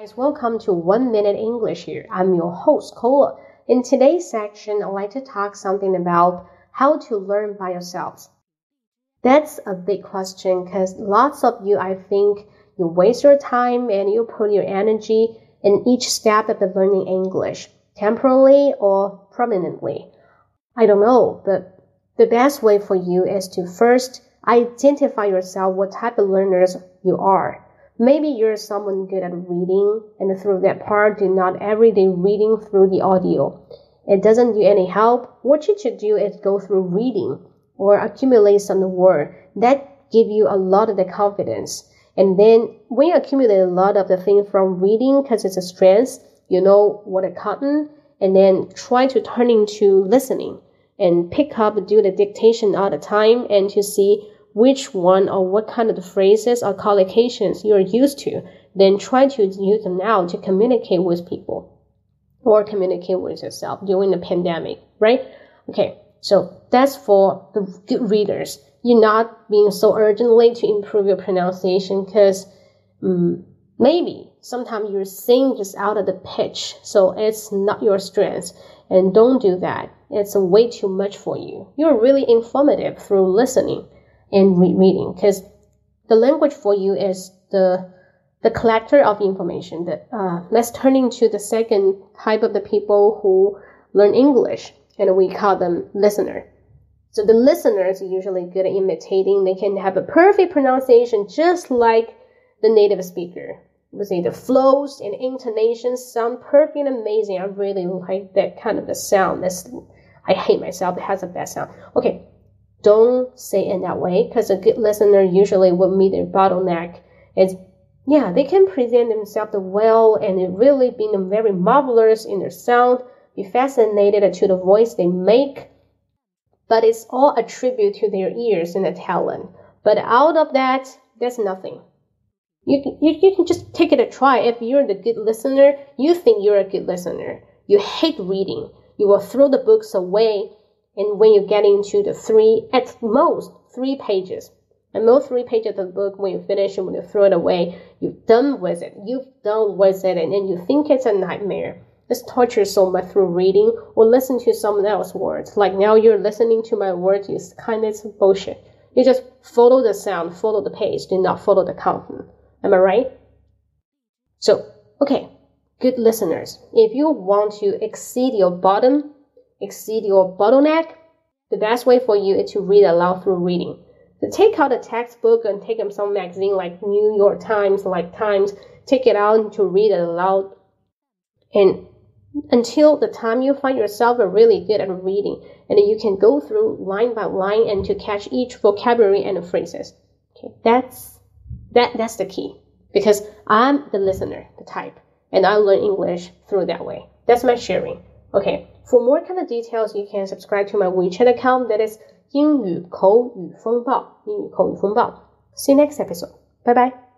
Guys, welcome to One Minute English here. I'm your host, Cola. In today's section, I'd like to talk something about how to learn by yourselves. That's a big question because lots of you, I think, you waste your time and you put your energy in each step of the learning English, temporarily or permanently. I don't know, but the best way for you is to first identify yourself what type of learners you are Maybe you're someone good at reading, and through that part, do not everyday reading through the audio. It doesn't do any help. What you should do is go through reading or accumulate some word that give you a lot of the confidence. And then when you accumulate a lot of the thing from reading, because it's a strength, you know what a cotton, and then try to turn into listening and pick up, do the dictation all the time, and to see which one or what kind of phrases or collocations you're used to, then try to use them now to communicate with people or communicate with yourself during the pandemic, right? Okay, so that's for the good readers. You're not being so urgently to improve your pronunciation because um, maybe sometimes you're singing just out of the pitch, so it's not your strength. And don't do that. It's way too much for you. You're really informative through listening and re- reading because the language for you is the the collector of information. That uh, let's turn into the second type of the people who learn English, and we call them listener. So the listeners are usually good at imitating. They can have a perfect pronunciation, just like the native speaker. We say the flows and intonations sound perfect and amazing. I really like that kind of the sound. I hate myself. It has a bad sound. Okay, don't say it that way because a good listener usually will meet their bottleneck. It's yeah, they can present themselves well and really being very marvelous in their sound, be fascinated to the voice they make, but it's all a tribute to their ears and the talent. But out of that, there's nothing. You, you, you can just take it a try. If you're the good listener, you think you're a good listener. You hate reading. You will throw the books away and when you get into the three, at most three pages, and most three pages of the book, when you finish and when you throw it away, you're done with it. You've done with it, and then you think it's a nightmare. It's torture so much through reading or listen to someone else's words. Like now you're listening to my words, it's kind of bullshit. You just follow the sound, follow the page, do not follow the content. Am I right? So, okay, good listeners, if you want to exceed your bottom exceed your bottleneck, the best way for you is to read aloud through reading. So take out a textbook and take them some magazine like New York Times, like Times, take it out and to read it aloud. And until the time you find yourself really good at reading, and you can go through line by line and to catch each vocabulary and phrases. Okay, that's that that's the key because I'm the listener, the type, and I learn English through that way. That's my sharing. Okay, for more kind of details, you can subscribe to my WeChat account that is 英语口语风暴，英语口语风暴。See you next episode. Bye bye.